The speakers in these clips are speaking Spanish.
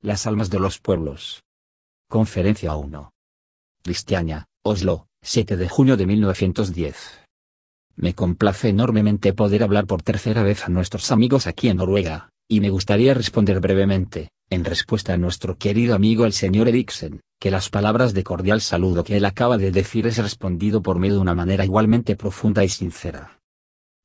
Las almas de los pueblos. Conferencia 1. Cristiania, Oslo, 7 de junio de 1910. Me complace enormemente poder hablar por tercera vez a nuestros amigos aquí en Noruega, y me gustaría responder brevemente, en respuesta a nuestro querido amigo el señor Eriksen, que las palabras de cordial saludo que él acaba de decir es respondido por mí de una manera igualmente profunda y sincera.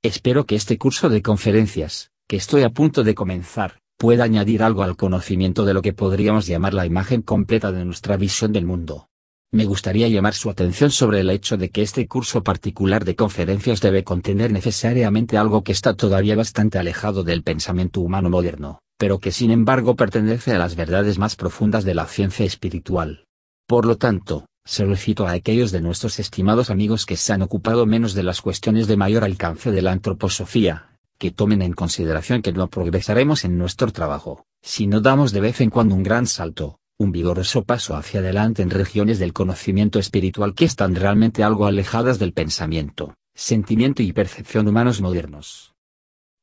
Espero que este curso de conferencias, que estoy a punto de comenzar, pueda añadir algo al conocimiento de lo que podríamos llamar la imagen completa de nuestra visión del mundo. Me gustaría llamar su atención sobre el hecho de que este curso particular de conferencias debe contener necesariamente algo que está todavía bastante alejado del pensamiento humano moderno, pero que sin embargo pertenece a las verdades más profundas de la ciencia espiritual. Por lo tanto, solicito a aquellos de nuestros estimados amigos que se han ocupado menos de las cuestiones de mayor alcance de la antroposofía, que tomen en consideración que no progresaremos en nuestro trabajo, si no damos de vez en cuando un gran salto, un vigoroso paso hacia adelante en regiones del conocimiento espiritual que están realmente algo alejadas del pensamiento, sentimiento y percepción humanos modernos.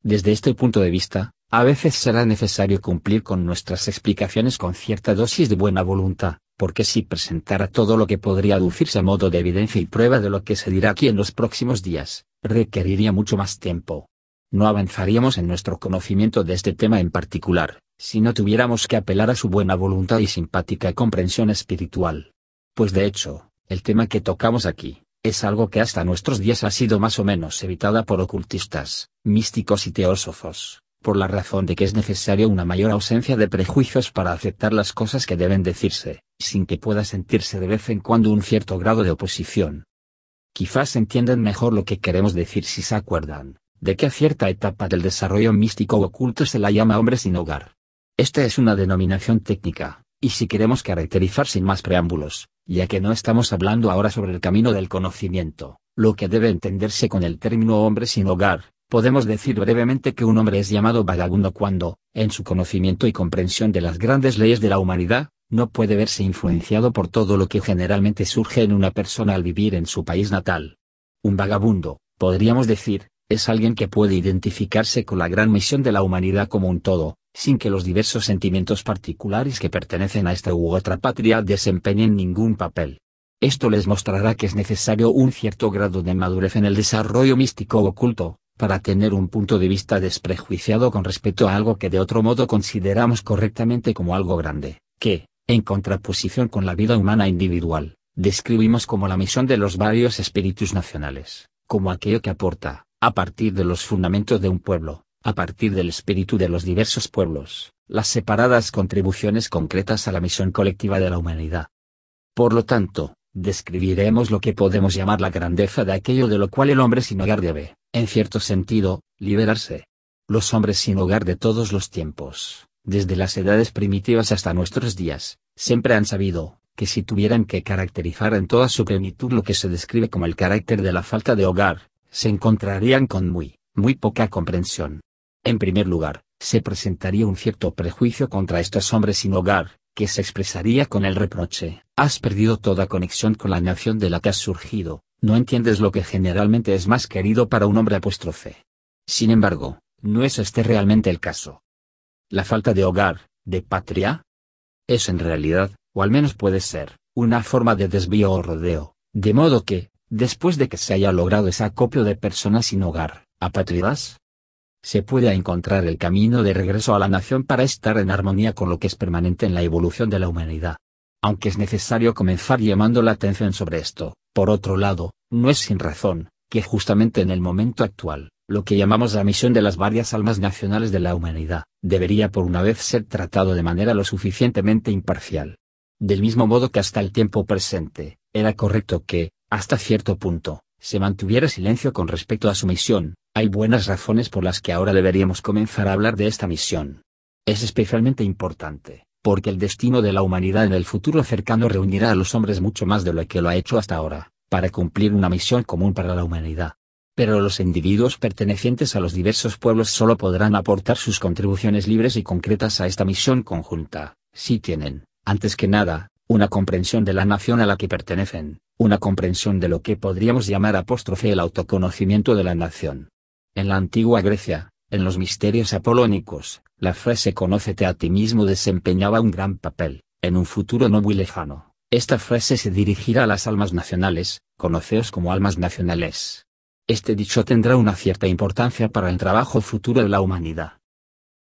Desde este punto de vista, a veces será necesario cumplir con nuestras explicaciones con cierta dosis de buena voluntad, porque si presentara todo lo que podría aducirse a modo de evidencia y prueba de lo que se dirá aquí en los próximos días, requeriría mucho más tiempo. No avanzaríamos en nuestro conocimiento de este tema en particular, si no tuviéramos que apelar a su buena voluntad y simpática comprensión espiritual. Pues de hecho, el tema que tocamos aquí, es algo que hasta nuestros días ha sido más o menos evitada por ocultistas, místicos y teósofos, por la razón de que es necesaria una mayor ausencia de prejuicios para aceptar las cosas que deben decirse, sin que pueda sentirse de vez en cuando un cierto grado de oposición. Quizás entiendan mejor lo que queremos decir si se acuerdan, de que a cierta etapa del desarrollo místico o oculto se la llama hombre sin hogar. Esta es una denominación técnica, y si queremos caracterizar sin más preámbulos, ya que no estamos hablando ahora sobre el camino del conocimiento, lo que debe entenderse con el término hombre sin hogar, Podemos decir brevemente que un hombre es llamado vagabundo cuando, en su conocimiento y comprensión de las grandes leyes de la humanidad, no puede verse influenciado por todo lo que generalmente surge en una persona al vivir en su país natal. Un vagabundo, podríamos decir, es alguien que puede identificarse con la gran misión de la humanidad como un todo, sin que los diversos sentimientos particulares que pertenecen a esta u otra patria desempeñen ningún papel. Esto les mostrará que es necesario un cierto grado de madurez en el desarrollo místico oculto, para tener un punto de vista desprejuiciado con respecto a algo que de otro modo consideramos correctamente como algo grande, que, en contraposición con la vida humana individual, describimos como la misión de los varios espíritus nacionales, como aquello que aporta, a partir de los fundamentos de un pueblo, a partir del espíritu de los diversos pueblos, las separadas contribuciones concretas a la misión colectiva de la humanidad. Por lo tanto, describiremos lo que podemos llamar la grandeza de aquello de lo cual el hombre sin hogar debe, en cierto sentido, liberarse. Los hombres sin hogar de todos los tiempos, desde las edades primitivas hasta nuestros días, siempre han sabido, que si tuvieran que caracterizar en toda su plenitud lo que se describe como el carácter de la falta de hogar, se encontrarían con muy, muy poca comprensión. En primer lugar, se presentaría un cierto prejuicio contra estos hombres sin hogar, que se expresaría con el reproche, has perdido toda conexión con la nación de la que has surgido, no entiendes lo que generalmente es más querido para un hombre apóstrofe. Sin embargo, no es este realmente el caso. La falta de hogar, de patria, es en realidad, o al menos puede ser, una forma de desvío o rodeo, de modo que, después de que se haya logrado ese acopio de personas sin hogar, apátridas, se puede encontrar el camino de regreso a la nación para estar en armonía con lo que es permanente en la evolución de la humanidad. Aunque es necesario comenzar llamando la atención sobre esto, por otro lado, no es sin razón, que justamente en el momento actual, lo que llamamos la misión de las varias almas nacionales de la humanidad, debería por una vez ser tratado de manera lo suficientemente imparcial. Del mismo modo que hasta el tiempo presente, era correcto que, hasta cierto punto, se mantuviera silencio con respecto a su misión, hay buenas razones por las que ahora deberíamos comenzar a hablar de esta misión. Es especialmente importante, porque el destino de la humanidad en el futuro cercano reunirá a los hombres mucho más de lo que lo ha hecho hasta ahora, para cumplir una misión común para la humanidad. Pero los individuos pertenecientes a los diversos pueblos solo podrán aportar sus contribuciones libres y concretas a esta misión conjunta, si tienen, antes que nada, una comprensión de la nación a la que pertenecen, una comprensión de lo que podríamos llamar apóstrofe el autoconocimiento de la nación. En la antigua Grecia, en los misterios apolónicos, la frase conócete a ti mismo desempeñaba un gran papel, en un futuro no muy lejano. Esta frase se dirigirá a las almas nacionales, conoceos como almas nacionales. Este dicho tendrá una cierta importancia para el trabajo futuro de la humanidad.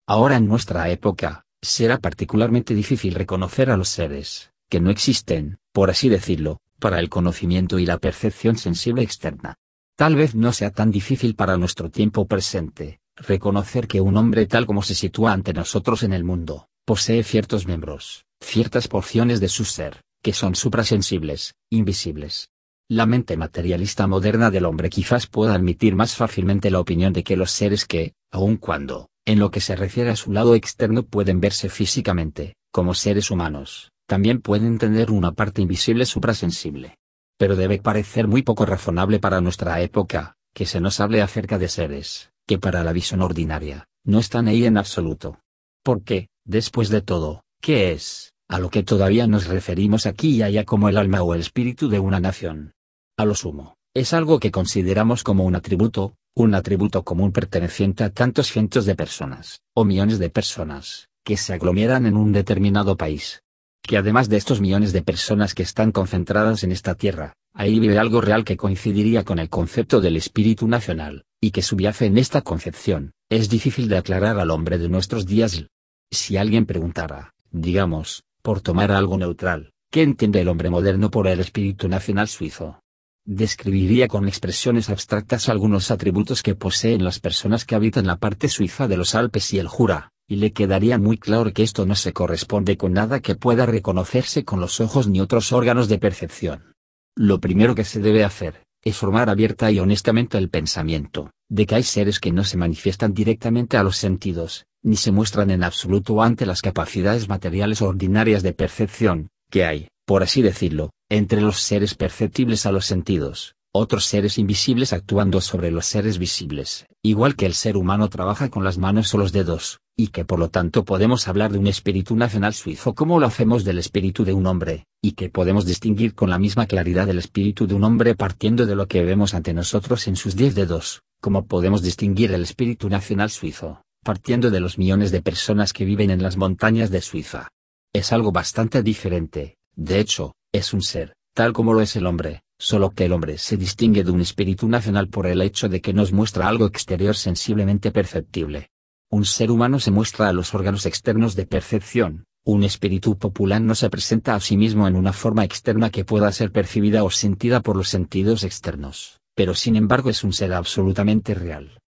Ahora en nuestra época, será particularmente difícil reconocer a los seres, que no existen, por así decirlo, para el conocimiento y la percepción sensible externa. Tal vez no sea tan difícil para nuestro tiempo presente, reconocer que un hombre tal como se sitúa ante nosotros en el mundo, posee ciertos miembros, ciertas porciones de su ser, que son suprasensibles, invisibles. La mente materialista moderna del hombre quizás pueda admitir más fácilmente la opinión de que los seres que, aun cuando, en lo que se refiere a su lado externo pueden verse físicamente, como seres humanos, también pueden tener una parte invisible suprasensible. Pero debe parecer muy poco razonable para nuestra época, que se nos hable acerca de seres, que para la visión ordinaria, no están ahí en absoluto. Porque, después de todo, ¿qué es, a lo que todavía nos referimos aquí y allá como el alma o el espíritu de una nación? A lo sumo, es algo que consideramos como un atributo, un atributo común perteneciente a tantos cientos de personas, o millones de personas, que se aglomeran en un determinado país, que además de estos millones de personas que están concentradas en esta tierra, ahí vive algo real que coincidiría con el concepto del espíritu nacional, y que subyace en esta concepción, es difícil de aclarar al hombre de nuestros días. Si alguien preguntara, digamos, por tomar algo neutral, ¿qué entiende el hombre moderno por el espíritu nacional suizo? Describiría con expresiones abstractas algunos atributos que poseen las personas que habitan la parte suiza de los Alpes y el Jura, y le quedaría muy claro que esto no se corresponde con nada que pueda reconocerse con los ojos ni otros órganos de percepción. Lo primero que se debe hacer, es formar abierta y honestamente el pensamiento, de que hay seres que no se manifiestan directamente a los sentidos, ni se muestran en absoluto ante las capacidades materiales ordinarias de percepción, que hay, por así decirlo, entre los seres perceptibles a los sentidos, otros seres invisibles actuando sobre los seres visibles, igual que el ser humano trabaja con las manos o los dedos, y que por lo tanto podemos hablar de un espíritu nacional suizo como lo hacemos del espíritu de un hombre, y que podemos distinguir con la misma claridad el espíritu de un hombre partiendo de lo que vemos ante nosotros en sus diez dedos, como podemos distinguir el espíritu nacional suizo, partiendo de los millones de personas que viven en las montañas de Suiza. Es algo bastante diferente, de hecho, es un ser, tal como lo es el hombre, solo que el hombre se distingue de un espíritu nacional por el hecho de que nos muestra algo exterior sensiblemente perceptible, un ser humano se muestra a los órganos externos de percepción, un espíritu popular no se presenta a sí mismo en una forma externa que pueda ser percibida o sentida por los sentidos externos, pero sin embargo es un ser absolutamente real.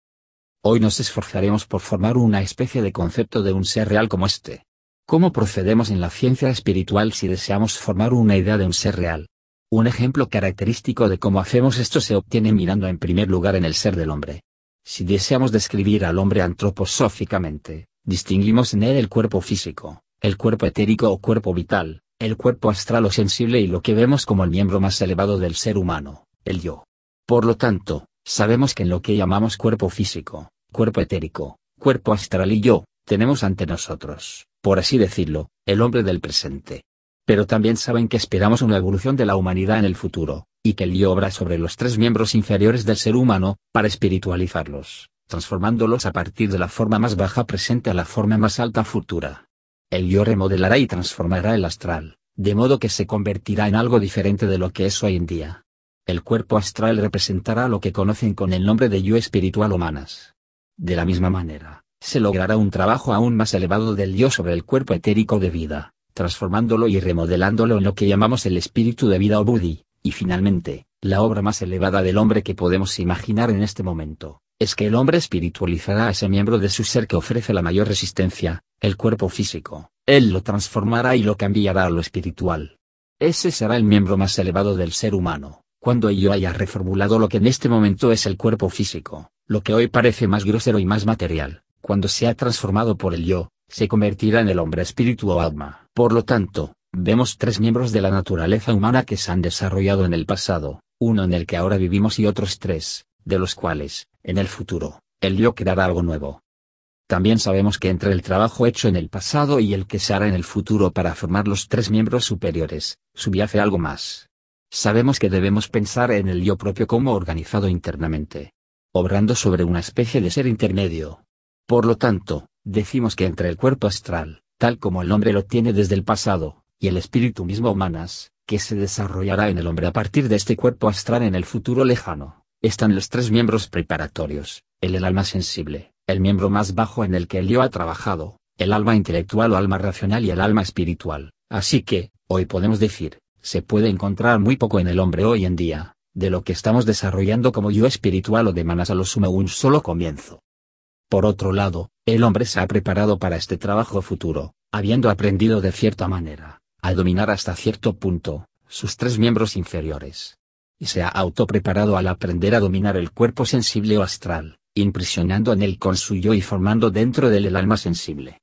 Hoy nos esforzaremos por formar una especie de concepto de un ser real como este. ¿Cómo procedemos en la ciencia espiritual si deseamos formar una idea de un ser real? Un ejemplo característico de cómo hacemos esto se obtiene mirando en primer lugar en el ser del hombre. Si deseamos describir al hombre antroposóficamente, distinguimos en él el cuerpo físico, el cuerpo etérico o cuerpo vital, el cuerpo astral o sensible y lo que vemos como el miembro más elevado del ser humano, el yo. Por lo tanto, sabemos que en lo que llamamos cuerpo físico, cuerpo etérico, cuerpo astral y yo, tenemos ante nosotros, por así decirlo, el hombre del presente. Pero también saben que esperamos una evolución de la humanidad en el futuro, y que el yo obra sobre los tres miembros inferiores del ser humano, para espiritualizarlos, transformándolos a partir de la forma más baja presente a la forma más alta futura. El yo remodelará y transformará el astral, de modo que se convertirá en algo diferente de lo que es hoy en día. El cuerpo astral representará lo que conocen con el nombre de yo espiritual humanas. De la misma manera, se logrará un trabajo aún más elevado del yo sobre el cuerpo etérico de vida, transformándolo y remodelándolo en lo que llamamos el espíritu de vida o buddhi, y finalmente, la obra más elevada del hombre que podemos imaginar en este momento, es que el hombre espiritualizará a ese miembro de su ser que ofrece la mayor resistencia, el cuerpo físico, él lo transformará y lo cambiará a lo espiritual. Ese será el miembro más elevado del ser humano, cuando ello haya reformulado lo que en este momento es el cuerpo físico, lo que hoy parece más grosero y más material, cuando se ha transformado por el yo, se convertirá en el hombre espíritu o alma. Por lo tanto, vemos tres miembros de la naturaleza humana que se han desarrollado en el pasado, uno en el que ahora vivimos y otros tres, de los cuales, en el futuro, el yo creará algo nuevo. También sabemos que entre el trabajo hecho en el pasado y el que se hará en el futuro para formar los tres miembros superiores, subyace algo más. Sabemos que debemos pensar en el yo propio como organizado internamente, obrando sobre una especie de ser intermedio. Por lo tanto, decimos que entre el cuerpo astral, tal como el hombre lo tiene desde el pasado, y el espíritu mismo humanas, que se desarrollará en el hombre a partir de este cuerpo astral en el futuro lejano, están los tres miembros preparatorios, el, el alma sensible, el miembro más bajo en el que el yo ha trabajado, el alma intelectual o alma racional y el alma espiritual. Así que, hoy podemos decir, se puede encontrar muy poco en el hombre hoy en día, de lo que estamos desarrollando como yo espiritual o de manas a lo sumo un solo comienzo. Por otro lado, el hombre se ha preparado para este trabajo futuro, habiendo aprendido de cierta manera, a dominar hasta cierto punto, sus tres miembros inferiores. Y se ha autopreparado al aprender a dominar el cuerpo sensible o astral, impresionando en él con su yo y formando dentro de él el alma sensible.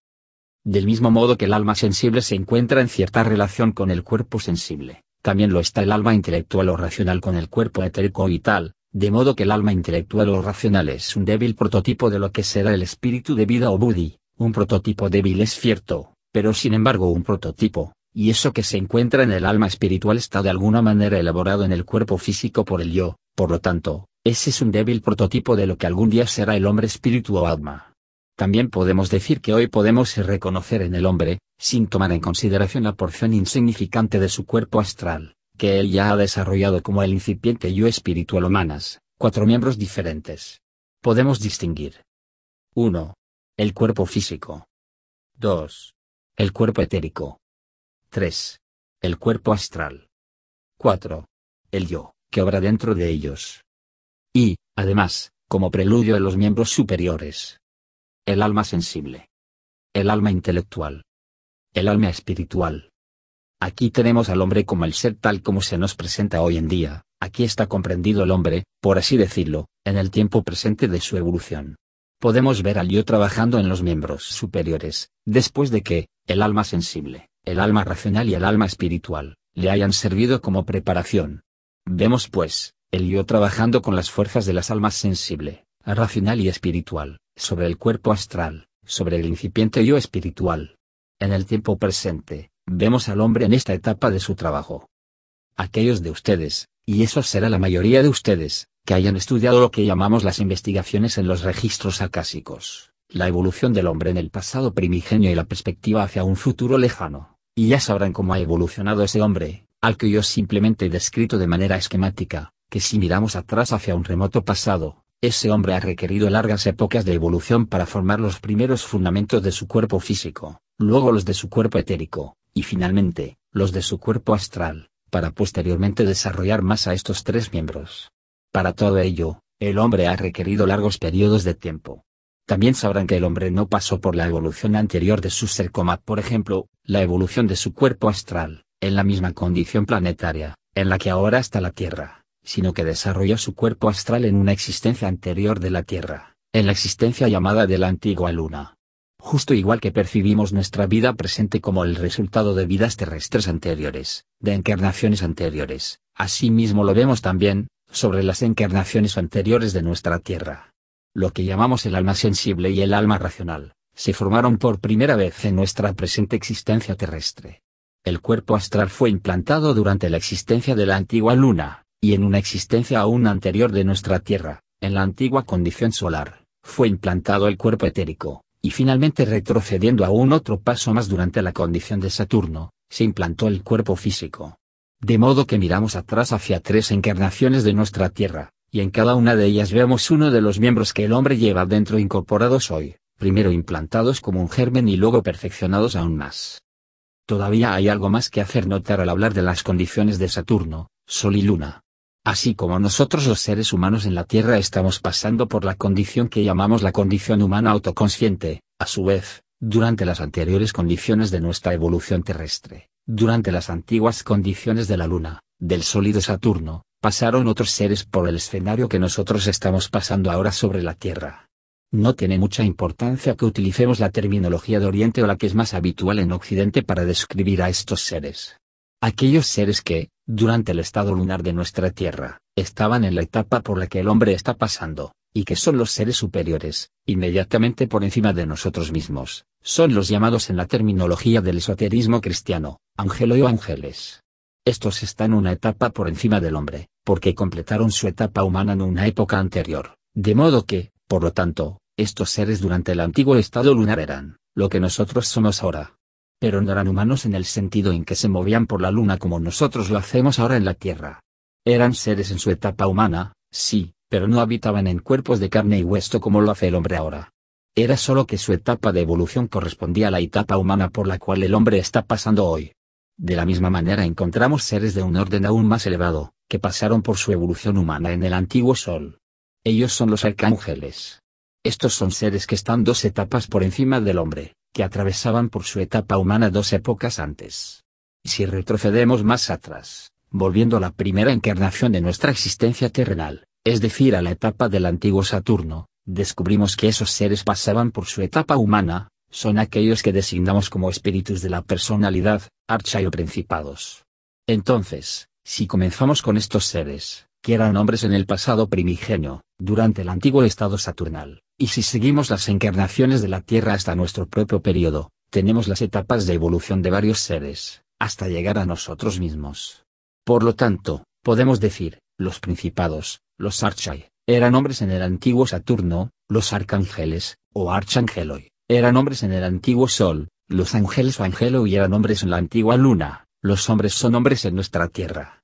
Del mismo modo que el alma sensible se encuentra en cierta relación con el cuerpo sensible, también lo está el alma intelectual o racional con el cuerpo etérico y tal, de modo que el alma intelectual o racional es un débil prototipo de lo que será el espíritu de vida o buddhi, un prototipo débil es cierto, pero sin embargo un prototipo, y eso que se encuentra en el alma espiritual está de alguna manera elaborado en el cuerpo físico por el yo, por lo tanto, ese es un débil prototipo de lo que algún día será el hombre espíritu o alma. También podemos decir que hoy podemos reconocer en el hombre, sin tomar en consideración la porción insignificante de su cuerpo astral, que él ya ha desarrollado como el incipiente yo espiritual humanas, cuatro miembros diferentes. Podemos distinguir. 1. El cuerpo físico. 2. El cuerpo etérico. 3. El cuerpo astral. 4. El yo, que obra dentro de ellos. Y, además, como preludio de los miembros superiores, el alma sensible. El alma intelectual. El alma espiritual. Aquí tenemos al hombre como el ser tal como se nos presenta hoy en día, aquí está comprendido el hombre, por así decirlo, en el tiempo presente de su evolución. Podemos ver al yo trabajando en los miembros superiores, después de que, el alma sensible, el alma racional y el alma espiritual, le hayan servido como preparación. Vemos pues, el yo trabajando con las fuerzas de las almas sensible, racional y espiritual, sobre el cuerpo astral, sobre el incipiente yo espiritual. En el tiempo presente, vemos al hombre en esta etapa de su trabajo. Aquellos de ustedes, y eso será la mayoría de ustedes, que hayan estudiado lo que llamamos las investigaciones en los registros acásicos, la evolución del hombre en el pasado primigenio y la perspectiva hacia un futuro lejano, y ya sabrán cómo ha evolucionado ese hombre, al que yo simplemente he descrito de manera esquemática, que si miramos atrás hacia un remoto pasado, ese hombre ha requerido largas épocas de evolución para formar los primeros fundamentos de su cuerpo físico, luego los de su cuerpo etérico, y finalmente, los de su cuerpo astral, para posteriormente desarrollar más a estos tres miembros. Para todo ello, el hombre ha requerido largos periodos de tiempo. También sabrán que el hombre no pasó por la evolución anterior de su ser como, por ejemplo, la evolución de su cuerpo astral, en la misma condición planetaria, en la que ahora está la Tierra sino que desarrolló su cuerpo astral en una existencia anterior de la Tierra, en la existencia llamada de la antigua Luna. Justo igual que percibimos nuestra vida presente como el resultado de vidas terrestres anteriores, de encarnaciones anteriores, asimismo lo vemos también, sobre las encarnaciones anteriores de nuestra Tierra. Lo que llamamos el alma sensible y el alma racional, se formaron por primera vez en nuestra presente existencia terrestre. El cuerpo astral fue implantado durante la existencia de la antigua luna, y en una existencia aún anterior de nuestra Tierra, en la antigua condición solar, fue implantado el cuerpo etérico, y finalmente retrocediendo aún otro paso más durante la condición de Saturno, se implantó el cuerpo físico. De modo que miramos atrás hacia tres encarnaciones de nuestra Tierra, y en cada una de ellas vemos uno de los miembros que el hombre lleva dentro incorporados hoy, primero implantados como un germen y luego perfeccionados aún más. Todavía hay algo más que hacer notar al hablar de las condiciones de Saturno, Sol y Luna. Así como nosotros los seres humanos en la Tierra estamos pasando por la condición que llamamos la condición humana autoconsciente, a su vez, durante las anteriores condiciones de nuestra evolución terrestre, durante las antiguas condiciones de la Luna, del Sol y de Saturno, pasaron otros seres por el escenario que nosotros estamos pasando ahora sobre la Tierra. no tiene mucha importancia que utilicemos la terminología de Oriente o la que es más habitual en Occidente para describir a estos seres. Aquellos seres que, durante el estado lunar de nuestra Tierra, estaban en la etapa por la que el hombre está pasando, y que son los seres superiores, inmediatamente por encima de nosotros mismos, son los llamados en la terminología del esoterismo cristiano, ángelo o ángeles. Estos están una etapa por encima del hombre, porque completaron su etapa humana en una época anterior, de modo que, por lo tanto, estos seres durante el antiguo estado lunar eran, lo que nosotros somos ahora. Pero no eran humanos en el sentido en que se movían por la luna como nosotros lo hacemos ahora en la Tierra. Eran seres en su etapa humana, sí, pero no habitaban en cuerpos de carne y hueso como lo hace el hombre ahora. Era solo que su etapa de evolución correspondía a la etapa humana por la cual el hombre está pasando hoy. De la misma manera encontramos seres de un orden aún más elevado, que pasaron por su evolución humana en el antiguo Sol. Ellos son los arcángeles. Estos son seres que están dos etapas por encima del hombre, que atravesaban por su etapa humana dos épocas antes. Si retrocedemos más atrás, volviendo a la primera encarnación de nuestra existencia terrenal, es decir, a la etapa del antiguo Saturno, descubrimos que esos seres pasaban por su etapa humana, son aquellos que designamos como espíritus de la personalidad, archa y principados. Entonces, si comenzamos con estos seres, que eran hombres en el pasado primigenio, durante el antiguo estado saturnal, y si seguimos las encarnaciones de la Tierra hasta nuestro propio periodo, tenemos las etapas de evolución de varios seres, hasta llegar a nosotros mismos. Por lo tanto, podemos decir, los principados, los archai, eran hombres en el antiguo Saturno, los arcángeles, o archangeloi, eran hombres en el antiguo Sol, los ángeles o angelo y eran hombres en la antigua Luna, los hombres son hombres en nuestra Tierra.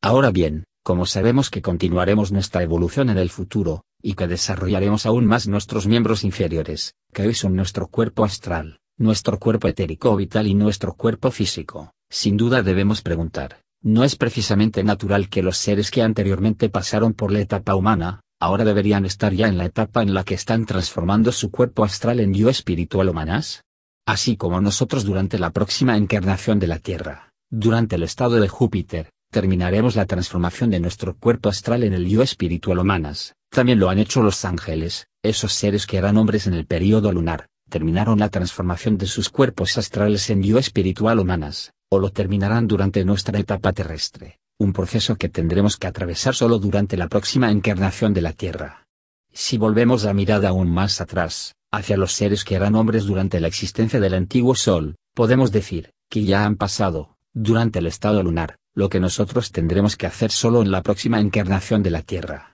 Ahora bien, como sabemos que continuaremos nuestra evolución en el futuro, y que desarrollaremos aún más nuestros miembros inferiores, que hoy son nuestro cuerpo astral, nuestro cuerpo etérico vital y nuestro cuerpo físico, sin duda debemos preguntar, ¿no es precisamente natural que los seres que anteriormente pasaron por la etapa humana, ahora deberían estar ya en la etapa en la que están transformando su cuerpo astral en yo espiritual humanas? Así como nosotros durante la próxima encarnación de la Tierra, durante el estado de Júpiter, terminaremos la transformación de nuestro cuerpo astral en el yo espiritual humanas, también lo han hecho los ángeles, esos seres que eran hombres en el período lunar, terminaron la transformación de sus cuerpos astrales en yo espiritual humanas, o lo terminarán durante nuestra etapa terrestre un proceso que tendremos que atravesar solo durante la próxima encarnación de la Tierra. Si volvemos la mirada aún más atrás, hacia los seres que eran hombres durante la existencia del antiguo Sol, podemos decir, que ya han pasado, durante el estado lunar, lo que nosotros tendremos que hacer solo en la próxima encarnación de la Tierra.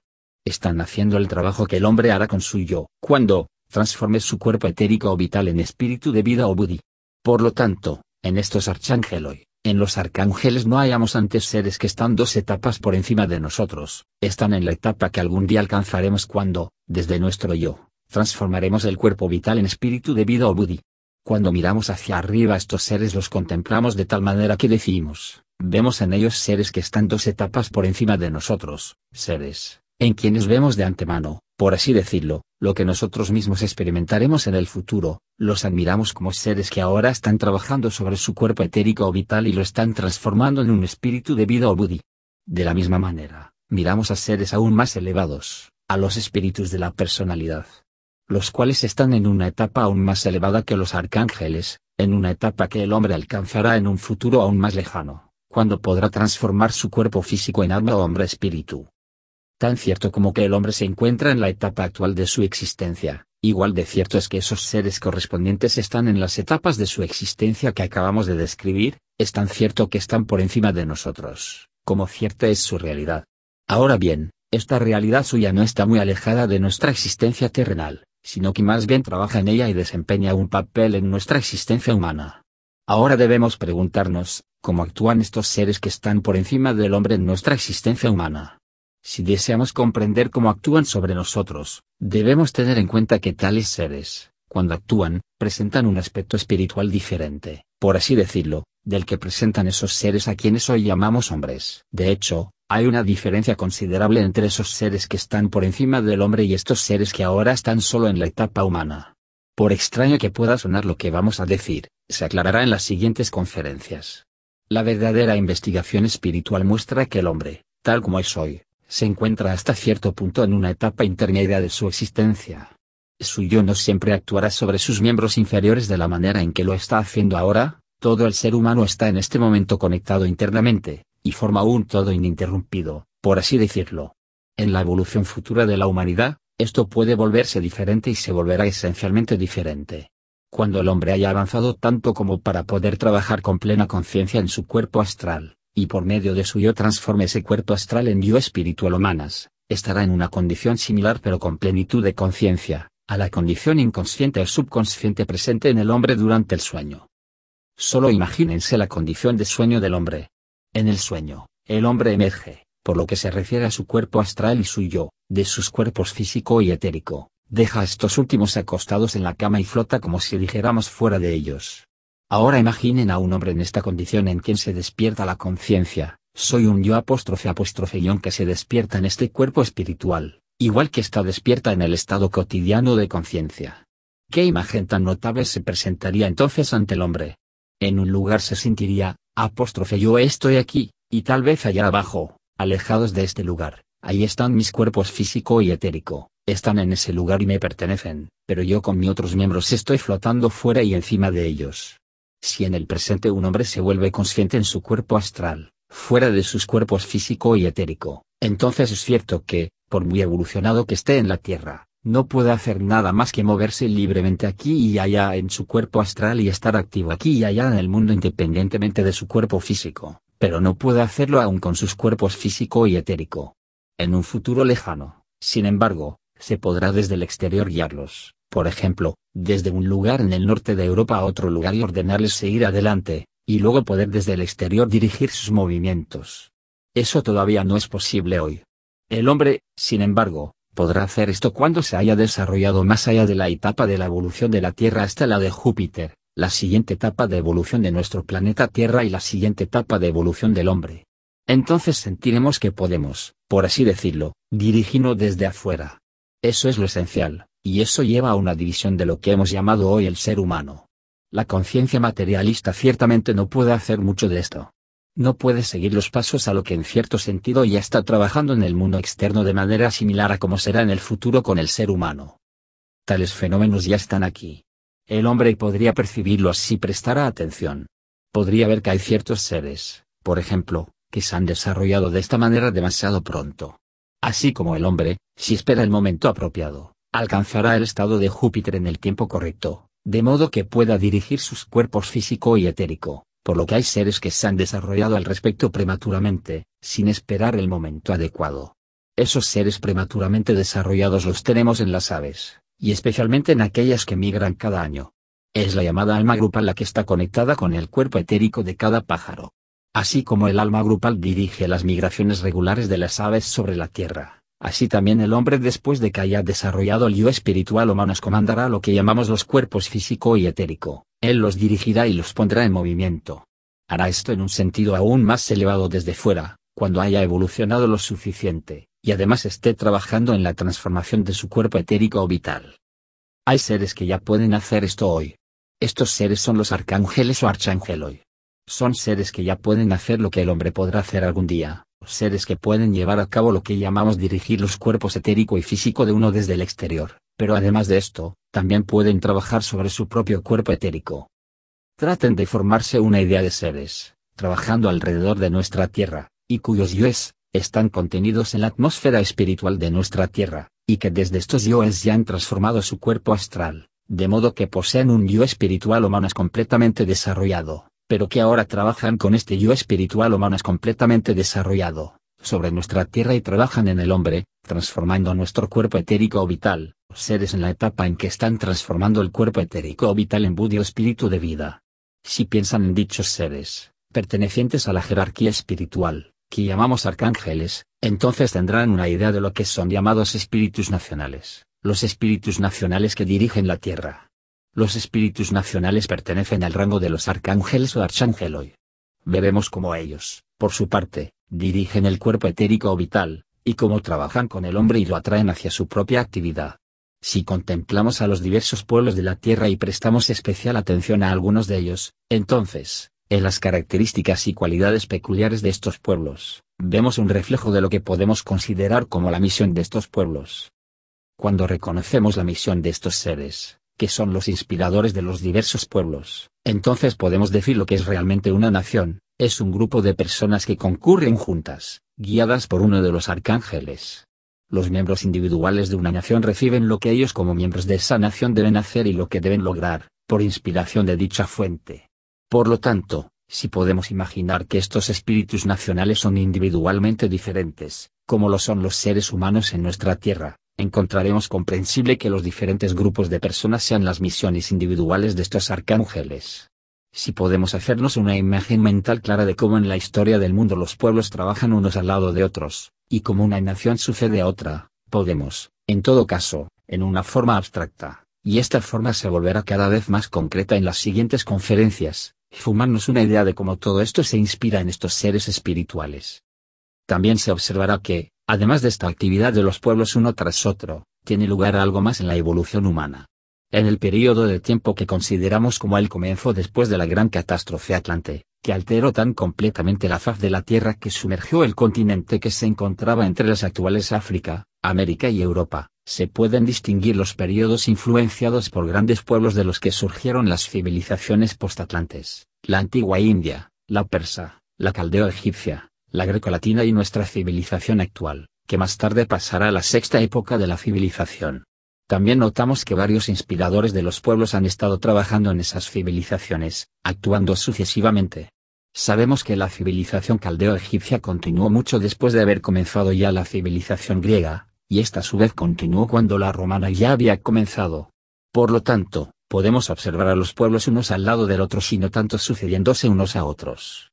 Están haciendo el trabajo que el hombre hará con su yo, cuando, transforme su cuerpo etérico o vital en espíritu de vida o buddhi. Por lo tanto, en estos arcángelos, en los arcángeles no hayamos antes seres que están dos etapas por encima de nosotros, están en la etapa que algún día alcanzaremos cuando, desde nuestro yo, transformaremos el cuerpo vital en espíritu de vida o buddhi. Cuando miramos hacia arriba estos seres los contemplamos de tal manera que decimos, vemos en ellos seres que están dos etapas por encima de nosotros, seres, en quienes vemos de antemano, por así decirlo, lo que nosotros mismos experimentaremos en el futuro, los admiramos como seres que ahora están trabajando sobre su cuerpo etérico o vital y lo están transformando en un espíritu de vida o buddhi. De la misma manera, miramos a seres aún más elevados, a los espíritus de la personalidad. Los cuales están en una etapa aún más elevada que los arcángeles, en una etapa que el hombre alcanzará en un futuro aún más lejano, cuando podrá transformar su cuerpo físico en alma o hombre espíritu. Tan cierto como que el hombre se encuentra en la etapa actual de su existencia, igual de cierto es que esos seres correspondientes están en las etapas de su existencia que acabamos de describir, es tan cierto que están por encima de nosotros, como cierta es su realidad. Ahora bien, esta realidad suya no está muy alejada de nuestra existencia terrenal, sino que más bien trabaja en ella y desempeña un papel en nuestra existencia humana. Ahora debemos preguntarnos, ¿cómo actúan estos seres que están por encima del hombre en nuestra existencia humana? Si deseamos comprender cómo actúan sobre nosotros, debemos tener en cuenta que tales seres, cuando actúan, presentan un aspecto espiritual diferente, por así decirlo, del que presentan esos seres a quienes hoy llamamos hombres. De hecho, hay una diferencia considerable entre esos seres que están por encima del hombre y estos seres que ahora están solo en la etapa humana. Por extraño que pueda sonar lo que vamos a decir, se aclarará en las siguientes conferencias. La verdadera investigación espiritual muestra que el hombre, tal como es hoy, se encuentra hasta cierto punto en una etapa intermedia de su existencia. Su yo no siempre actuará sobre sus miembros inferiores de la manera en que lo está haciendo ahora, todo el ser humano está en este momento conectado internamente, y forma un todo ininterrumpido, por así decirlo. En la evolución futura de la humanidad, esto puede volverse diferente y se volverá esencialmente diferente. Cuando el hombre haya avanzado tanto como para poder trabajar con plena conciencia en su cuerpo astral, y por medio de su yo transforme ese cuerpo astral en yo espiritual humanas, estará en una condición similar pero con plenitud de conciencia, a la condición inconsciente o subconsciente presente en el hombre durante el sueño. Solo imagínense la condición de sueño del hombre. En el sueño, el hombre emerge, por lo que se refiere a su cuerpo astral y su yo, de sus cuerpos físico y etérico, deja a estos últimos acostados en la cama y flota como si dijéramos fuera de ellos. Ahora imaginen a un hombre en esta condición en quien se despierta la conciencia, soy un yo apóstrofe apóstrofe que se despierta en este cuerpo espiritual, igual que está despierta en el estado cotidiano de conciencia. ¿Qué imagen tan notable se presentaría entonces ante el hombre? En un lugar se sentiría, apóstrofe yo estoy aquí, y tal vez allá abajo, alejados de este lugar, ahí están mis cuerpos físico y etérico, están en ese lugar y me pertenecen, pero yo con mis otros miembros estoy flotando fuera y encima de ellos. Si en el presente un hombre se vuelve consciente en su cuerpo astral, fuera de sus cuerpos físico y etérico, entonces es cierto que, por muy evolucionado que esté en la Tierra, no puede hacer nada más que moverse libremente aquí y allá en su cuerpo astral y estar activo aquí y allá en el mundo independientemente de su cuerpo físico, pero no puede hacerlo aún con sus cuerpos físico y etérico. En un futuro lejano, sin embargo, se podrá desde el exterior guiarlos, por ejemplo, desde un lugar en el norte de Europa a otro lugar y ordenarles seguir adelante, y luego poder desde el exterior dirigir sus movimientos. Eso todavía no es posible hoy. El hombre, sin embargo, podrá hacer esto cuando se haya desarrollado más allá de la etapa de la evolución de la Tierra hasta la de Júpiter, la siguiente etapa de evolución de nuestro planeta Tierra y la siguiente etapa de evolución del hombre. Entonces sentiremos que podemos, por así decirlo, dirigirnos desde afuera. Eso es lo esencial, y eso lleva a una división de lo que hemos llamado hoy el ser humano. La conciencia materialista ciertamente no puede hacer mucho de esto. No puede seguir los pasos a lo que en cierto sentido ya está trabajando en el mundo externo de manera similar a como será en el futuro con el ser humano. Tales fenómenos ya están aquí. El hombre podría percibirlos si prestara atención. Podría ver que hay ciertos seres, por ejemplo, que se han desarrollado de esta manera demasiado pronto. Así como el hombre, si espera el momento apropiado, alcanzará el estado de Júpiter en el tiempo correcto, de modo que pueda dirigir sus cuerpos físico y etérico, por lo que hay seres que se han desarrollado al respecto prematuramente, sin esperar el momento adecuado. Esos seres prematuramente desarrollados los tenemos en las aves, y especialmente en aquellas que migran cada año. Es la llamada alma grupal la que está conectada con el cuerpo etérico de cada pájaro. Así como el alma grupal dirige las migraciones regulares de las aves sobre la Tierra, así también el hombre después de que haya desarrollado el yo espiritual humano comandará lo que llamamos los cuerpos físico y etérico, él los dirigirá y los pondrá en movimiento. Hará esto en un sentido aún más elevado desde fuera, cuando haya evolucionado lo suficiente, y además esté trabajando en la transformación de su cuerpo etérico o vital. Hay seres que ya pueden hacer esto hoy. Estos seres son los arcángeles o archangeloi. Son seres que ya pueden hacer lo que el hombre podrá hacer algún día, seres que pueden llevar a cabo lo que llamamos dirigir los cuerpos etérico y físico de uno desde el exterior, pero además de esto, también pueden trabajar sobre su propio cuerpo etérico. Traten de formarse una idea de seres, trabajando alrededor de nuestra Tierra, y cuyos yoes, están contenidos en la atmósfera espiritual de nuestra Tierra, y que desde estos yoes ya han transformado su cuerpo astral, de modo que poseen un yo espiritual humano completamente desarrollado, pero que ahora trabajan con este yo espiritual humano completamente desarrollado, sobre nuestra tierra y trabajan en el hombre, transformando nuestro cuerpo etérico o vital, seres en la etapa en que están transformando el cuerpo etérico o vital en budio espíritu de vida. Si piensan en dichos seres, pertenecientes a la jerarquía espiritual, que llamamos arcángeles, entonces tendrán una idea de lo que son llamados espíritus nacionales, los espíritus nacionales que dirigen la tierra. Los espíritus nacionales pertenecen al rango de los arcángeles o archangeloi. Veremos cómo ellos, por su parte, dirigen el cuerpo etérico o vital, y cómo trabajan con el hombre y lo atraen hacia su propia actividad. Si contemplamos a los diversos pueblos de la Tierra y prestamos especial atención a algunos de ellos, entonces, en las características y cualidades peculiares de estos pueblos, vemos un reflejo de lo que podemos considerar como la misión de estos pueblos. Cuando reconocemos la misión de estos seres, que son los inspiradores de los diversos pueblos, entonces podemos decir lo que es realmente una nación, es un grupo de personas que concurren juntas, guiadas por uno de los arcángeles. Los miembros individuales de una nación reciben lo que ellos como miembros de esa nación deben hacer y lo que deben lograr, por inspiración de dicha fuente. Por lo tanto, si podemos imaginar que estos espíritus nacionales son individualmente diferentes, como lo son los seres humanos en nuestra Tierra, encontraremos comprensible que los diferentes grupos de personas sean las misiones individuales de estos arcángeles. Si podemos hacernos una imagen mental clara de cómo en la historia del mundo los pueblos trabajan unos al lado de otros, y cómo una nación sucede a otra, podemos, en todo caso, en una forma abstracta, y esta forma se volverá cada vez más concreta en las siguientes conferencias, fumarnos una idea de cómo todo esto se inspira en estos seres espirituales. También se observará que, además de esta actividad de los pueblos uno tras otro, tiene lugar algo más en la evolución humana. En el período de tiempo que consideramos como el comienzo después de la gran catástrofe Atlante, que alteró tan completamente la faz de la Tierra que sumergió el continente que se encontraba entre las actuales África, América y Europa, se pueden distinguir los períodos influenciados por grandes pueblos de los que surgieron las civilizaciones postatlantes, la antigua India, la persa, la caldeo-egipcia, la greco-latina y nuestra civilización actual, que más tarde pasará a la sexta época de la civilización. También notamos que varios inspiradores de los pueblos han estado trabajando en esas civilizaciones, actuando sucesivamente. Sabemos que la civilización caldeo-egipcia continuó mucho después de haber comenzado ya la civilización griega, y esta a su vez continuó cuando la romana ya había comenzado. Por lo tanto, podemos observar a los pueblos unos al lado del otro sino tanto sucediéndose unos a otros.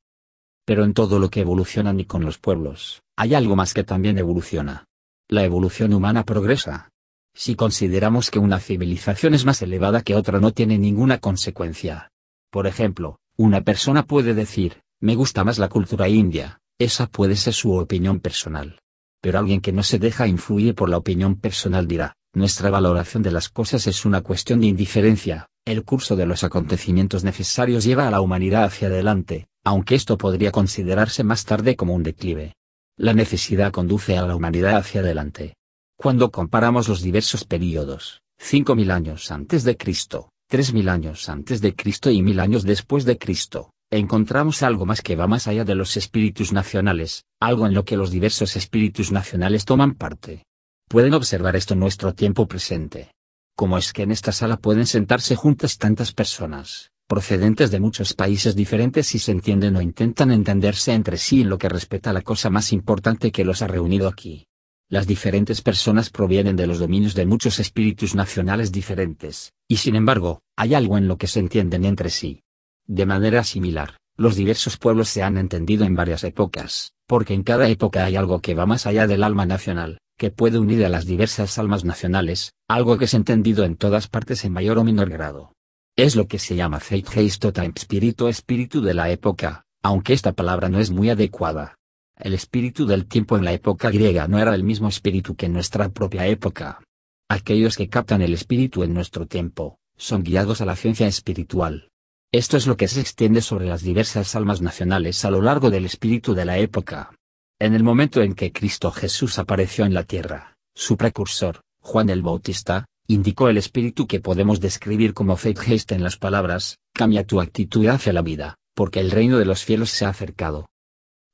Pero en todo lo que evoluciona ni con los pueblos, hay algo más que también evoluciona. La evolución humana progresa. Si consideramos que una civilización es más elevada que otra no tiene ninguna consecuencia. Por ejemplo, una persona puede decir, me gusta más la cultura india, esa puede ser su opinión personal pero alguien que no se deja influir por la opinión personal dirá, nuestra valoración de las cosas es una cuestión de indiferencia, el curso de los acontecimientos necesarios lleva a la humanidad hacia adelante, aunque esto podría considerarse más tarde como un declive. La necesidad conduce a la humanidad hacia adelante. Cuando comparamos los diversos períodos, 5.000 años antes de Cristo, 3.000 años antes de Cristo y 1.000 años después de Cristo, encontramos algo más que va más allá de los espíritus nacionales, algo en lo que los diversos espíritus nacionales toman parte. Pueden observar esto en nuestro tiempo presente. ¿Cómo es que en esta sala pueden sentarse juntas tantas personas, procedentes de muchos países diferentes y se entienden o intentan entenderse entre sí en lo que respecta a la cosa más importante que los ha reunido aquí? Las diferentes personas provienen de los dominios de muchos espíritus nacionales diferentes, y sin embargo, hay algo en lo que se entienden entre sí. De manera similar, los diversos pueblos se han entendido en varias épocas, porque en cada época hay algo que va más allá del alma nacional, que puede unir a las diversas almas nacionales, algo que es entendido en todas partes en mayor o menor grado. Es lo que se llama Zeitgeist o Time Spirit espíritu de la época, aunque esta palabra no es muy adecuada. El espíritu del tiempo en la época griega no era el mismo espíritu que en nuestra propia época. Aquellos que captan el espíritu en nuestro tiempo, son guiados a la ciencia espiritual, esto es lo que se extiende sobre las diversas almas nacionales a lo largo del espíritu de la época. En el momento en que Cristo Jesús apareció en la tierra, su precursor, Juan el Bautista, indicó el espíritu que podemos describir como Zeitgeist en las palabras, cambia tu actitud hacia la vida, porque el reino de los cielos se ha acercado.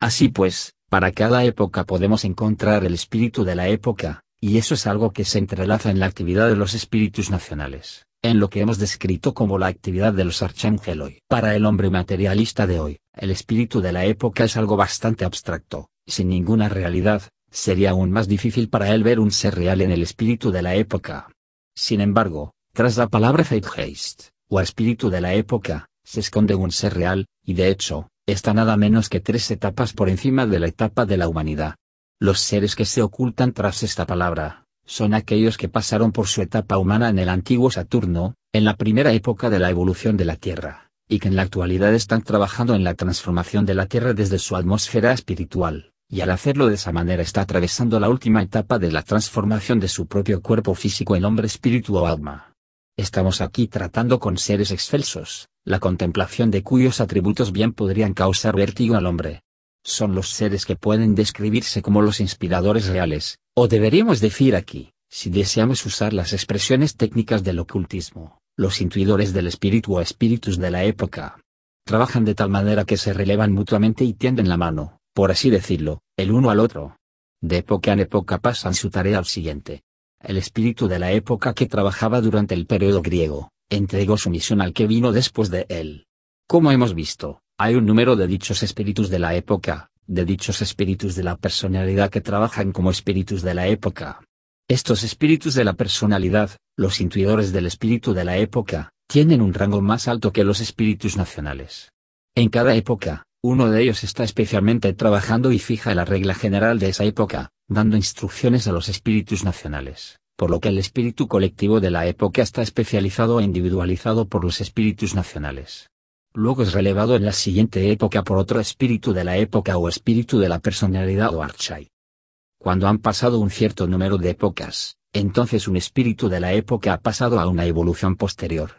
Así pues, para cada época podemos encontrar el espíritu de la época, y eso es algo que se entrelaza en la actividad de los espíritus nacionales en lo que hemos descrito como la actividad de los arcángelos. Para el hombre materialista de hoy, el espíritu de la época es algo bastante abstracto, sin ninguna realidad, sería aún más difícil para él ver un ser real en el espíritu de la época. Sin embargo, tras la palabra Zeitgeist, o espíritu de la época, se esconde un ser real, y de hecho, está nada menos que tres etapas por encima de la etapa de la humanidad. Los seres que se ocultan tras esta palabra, son aquellos que pasaron por su etapa humana en el antiguo Saturno, en la primera época de la evolución de la Tierra, y que en la actualidad están trabajando en la transformación de la Tierra desde su atmósfera espiritual, y al hacerlo de esa manera está atravesando la última etapa de la transformación de su propio cuerpo físico en hombre espíritu o alma. Estamos aquí tratando con seres excelsos, la contemplación de cuyos atributos bien podrían causar vértigo al hombre. Son los seres que pueden describirse como los inspiradores reales, o deberíamos decir aquí, Si deseamos usar las expresiones técnicas del ocultismo, los intuidores del espíritu o espíritus de la época trabajan de tal manera que se relevan mutuamente y tienden la mano, por así decirlo, el uno al otro. De época en época pasan su tarea al siguiente. El espíritu de la época que trabajaba durante el periodo griego, entregó su misión al que vino después de él. Como hemos visto, hay un número de dichos espíritus de la época, de dichos espíritus de la personalidad que trabajan como espíritus de la época. Estos espíritus de la personalidad, los intuidores del espíritu de la época, tienen un rango más alto que los espíritus nacionales. En cada época, uno de ellos está especialmente trabajando y fija la regla general de esa época, dando instrucciones a los espíritus nacionales, por lo que el espíritu colectivo de la época está especializado e individualizado por los espíritus nacionales. Luego es relevado en la siguiente época por otro espíritu de la época o espíritu de la personalidad o archai. Cuando han pasado un cierto número de épocas, entonces un espíritu de la época ha pasado a una evolución posterior.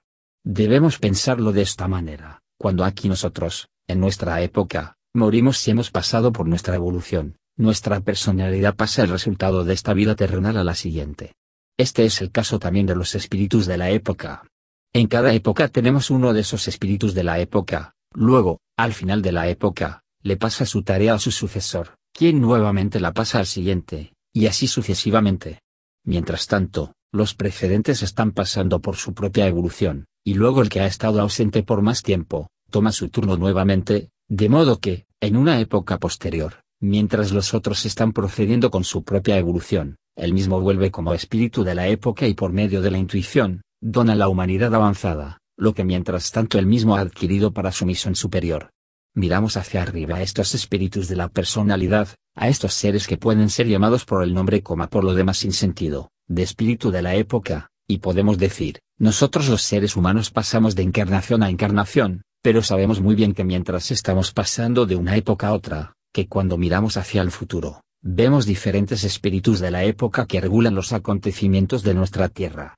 Debemos pensarlo de esta manera, cuando aquí nosotros, en nuestra época, morimos si hemos pasado por nuestra evolución, nuestra personalidad pasa el resultado de esta vida terrenal a la siguiente. Este es el caso también de los espíritus de la época. En cada época tenemos uno de esos espíritus de la época, luego, al final de la época, le pasa su tarea a su sucesor, quien nuevamente la pasa al siguiente, y así sucesivamente. Mientras tanto, los precedentes están pasando por su propia evolución, y luego el que ha estado ausente por más tiempo, toma su turno nuevamente, de modo que, en una época posterior, mientras los otros están procediendo con su propia evolución, él mismo vuelve como espíritu de la época y por medio de la intuición, dona la humanidad avanzada, lo que mientras tanto él mismo ha adquirido para su misión superior. Miramos hacia arriba a estos espíritus de la personalidad, a estos seres que pueden ser llamados por el nombre coma por lo demás sin sentido, de espíritu de la época, y podemos decir, nosotros los seres humanos pasamos de encarnación a encarnación, pero sabemos muy bien que mientras estamos pasando de una época a otra, que cuando miramos hacia el futuro, vemos diferentes espíritus de la época que regulan los acontecimientos de nuestra tierra.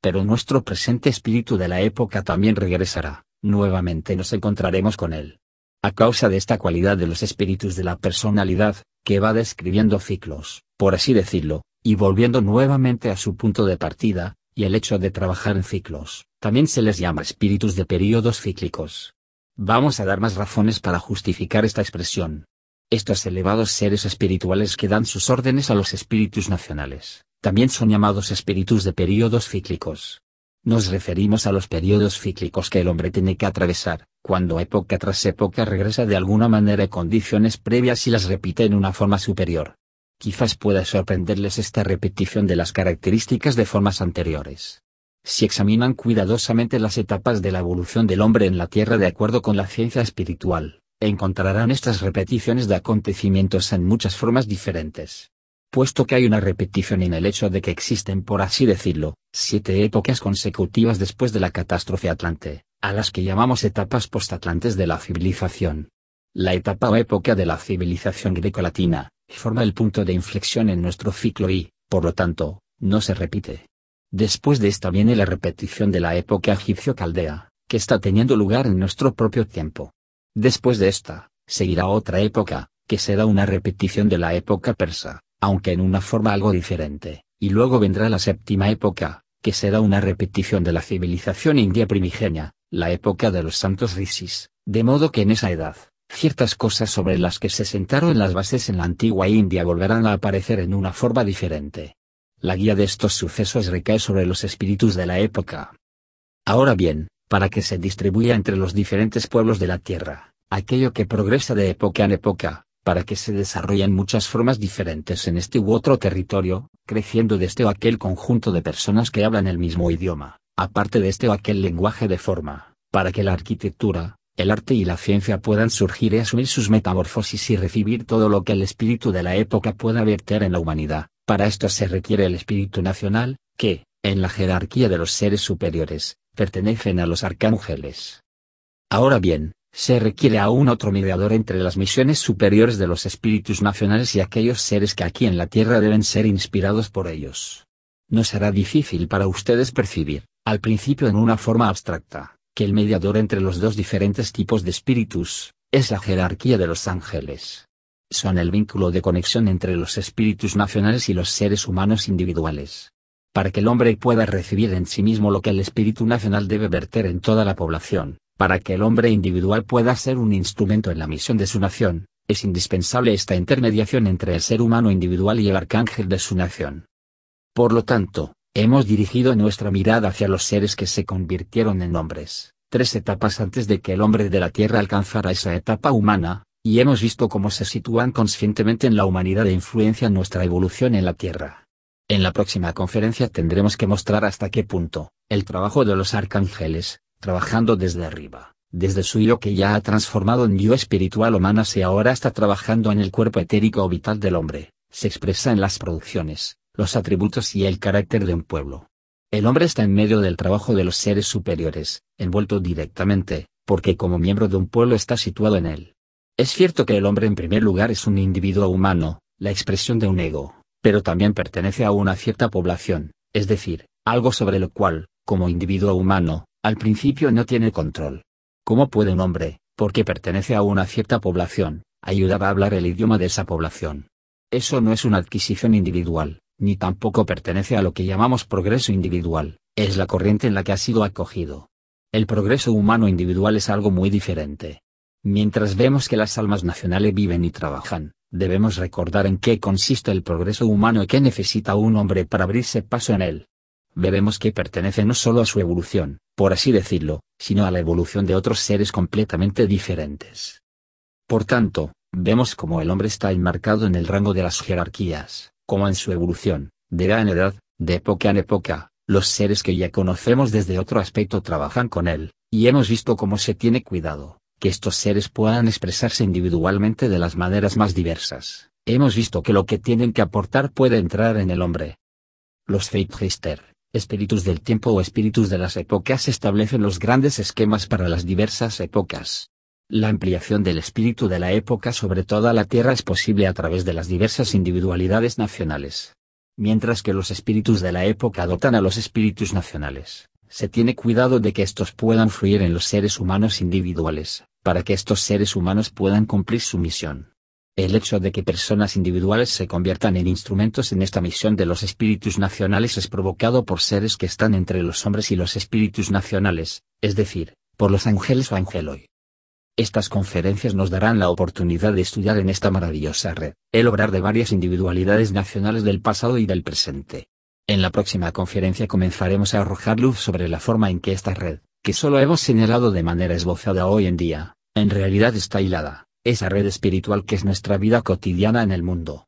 Pero nuestro presente espíritu de la época también regresará, nuevamente nos encontraremos con él. A causa de esta cualidad de los espíritus de la personalidad, que va describiendo ciclos, por así decirlo, y volviendo nuevamente a su punto de partida, y el hecho de trabajar en ciclos, también se les llama espíritus de períodos cíclicos. Vamos a dar más razones para justificar esta expresión. Estos elevados seres espirituales que dan sus órdenes a los espíritus nacionales, también son llamados espíritus de períodos cíclicos. Nos referimos a los períodos cíclicos que el hombre tiene que atravesar, cuando época tras época regresa de alguna manera a condiciones previas y las repite en una forma superior. Quizás pueda sorprenderles esta repetición de las características de formas anteriores. Si examinan cuidadosamente las etapas de la evolución del hombre en la Tierra de acuerdo con la ciencia espiritual, encontrarán estas repeticiones de acontecimientos en muchas formas diferentes. Puesto que hay una repetición en el hecho de que existen, por así decirlo, siete épocas consecutivas después de la catástrofe atlante, a las que llamamos etapas postatlantes de la civilización. La etapa o época de la civilización greco-latina, forma el punto de inflexión en nuestro ciclo y, por lo tanto, no se repite. Después de esta viene la repetición de la época egipcio-caldea, que está teniendo lugar en nuestro propio tiempo. Después de esta, seguirá otra época, que será una repetición de la época persa, aunque en una forma algo diferente, y luego vendrá la séptima época, que será una repetición de la civilización india primigenia, la época de los santos rishis, de modo que en esa edad, Ciertas cosas sobre las que se sentaron las bases en la antigua India volverán a aparecer en una forma diferente. La guía de estos sucesos recae sobre los espíritus de la época. Ahora bien, para que se distribuya entre los diferentes pueblos de la tierra, aquello que progresa de época en época, para que se desarrollen muchas formas diferentes en este u otro territorio, creciendo de este o aquel conjunto de personas que hablan el mismo idioma, aparte de este o aquel lenguaje de forma, para que la arquitectura, el arte y la ciencia puedan surgir y asumir sus metamorfosis y recibir todo lo que el espíritu de la época pueda verter en la humanidad. Para esto se requiere el espíritu nacional, que, en la jerarquía de los seres superiores, pertenecen a los arcángeles. Ahora bien, se requiere aún otro mediador entre las misiones superiores de los espíritus nacionales y aquellos seres que aquí en la Tierra deben ser inspirados por ellos. No será difícil para ustedes percibir, al principio en una forma abstracta, que el mediador entre los dos diferentes tipos de espíritus, es la jerarquía de los ángeles. Son el vínculo de conexión entre los espíritus nacionales y los seres humanos individuales. Para que el hombre pueda recibir en sí mismo lo que el espíritu nacional debe verter en toda la población, para que el hombre individual pueda ser un instrumento en la misión de su nación, es indispensable esta intermediación entre el ser humano individual y el arcángel de su nación. Por lo tanto, hemos dirigido nuestra mirada hacia los seres que se convirtieron en hombres, tres etapas antes de que el hombre de la Tierra alcanzara esa etapa humana, y hemos visto cómo se sitúan conscientemente en la humanidad e influencian nuestra evolución en la Tierra. En la próxima conferencia tendremos que mostrar hasta qué punto, el trabajo de los arcángeles, trabajando desde arriba, desde su yo que ya ha transformado en yo espiritual humana y ahora está trabajando en el cuerpo etérico o vital del hombre, se expresa en las producciones, los atributos y el carácter de un pueblo. El hombre está en medio del trabajo de los seres superiores, envuelto directamente, porque como miembro de un pueblo está situado en él. Es cierto que el hombre en primer lugar es un individuo humano, la expresión de un ego, pero también pertenece a una cierta población, es decir, algo sobre lo cual, como individuo humano, al principio no tiene control. ¿Cómo puede un hombre, porque pertenece a una cierta población, ayudar a hablar el idioma de esa población? Eso no es una adquisición individual, ni tampoco pertenece a lo que llamamos progreso individual, es la corriente en la que ha sido acogido. El progreso humano individual es algo muy diferente. Mientras vemos que las almas nacionales viven y trabajan, debemos recordar en qué consiste el progreso humano y qué necesita un hombre para abrirse paso en él. Veremos que pertenece no solo a su evolución, por así decirlo, sino a la evolución de otros seres completamente diferentes. Por tanto, vemos cómo el hombre está enmarcado en el rango de las jerarquías, como en su evolución, de edad en edad, de época en época, los seres que ya conocemos desde otro aspecto trabajan con él, y hemos visto cómo se tiene cuidado, que estos seres puedan expresarse individualmente de las maneras más diversas. Hemos visto que lo que tienen que aportar puede entrar en el hombre. Los Feitgeister, espíritus del tiempo o espíritus de las épocas establecen los grandes esquemas para las diversas épocas. La ampliación del espíritu de la época sobre toda la Tierra es posible a través de las diversas individualidades nacionales. Mientras que los espíritus de la época dotan a los espíritus nacionales, se tiene cuidado de que estos puedan fluir en los seres humanos individuales, para que estos seres humanos puedan cumplir su misión. El hecho de que personas individuales se conviertan en instrumentos en esta misión de los espíritus nacionales es provocado por seres que están entre los hombres y los espíritus nacionales, es decir, por los ángeles o angeloi. Estas conferencias nos darán la oportunidad de estudiar en esta maravillosa red, el obrar de varias individualidades nacionales del pasado y del presente. En la próxima conferencia comenzaremos a arrojar luz sobre la forma en que esta red, que solo hemos señalado de manera esbozada hoy en día, en realidad está hilada, esa red espiritual que es nuestra vida cotidiana en el mundo.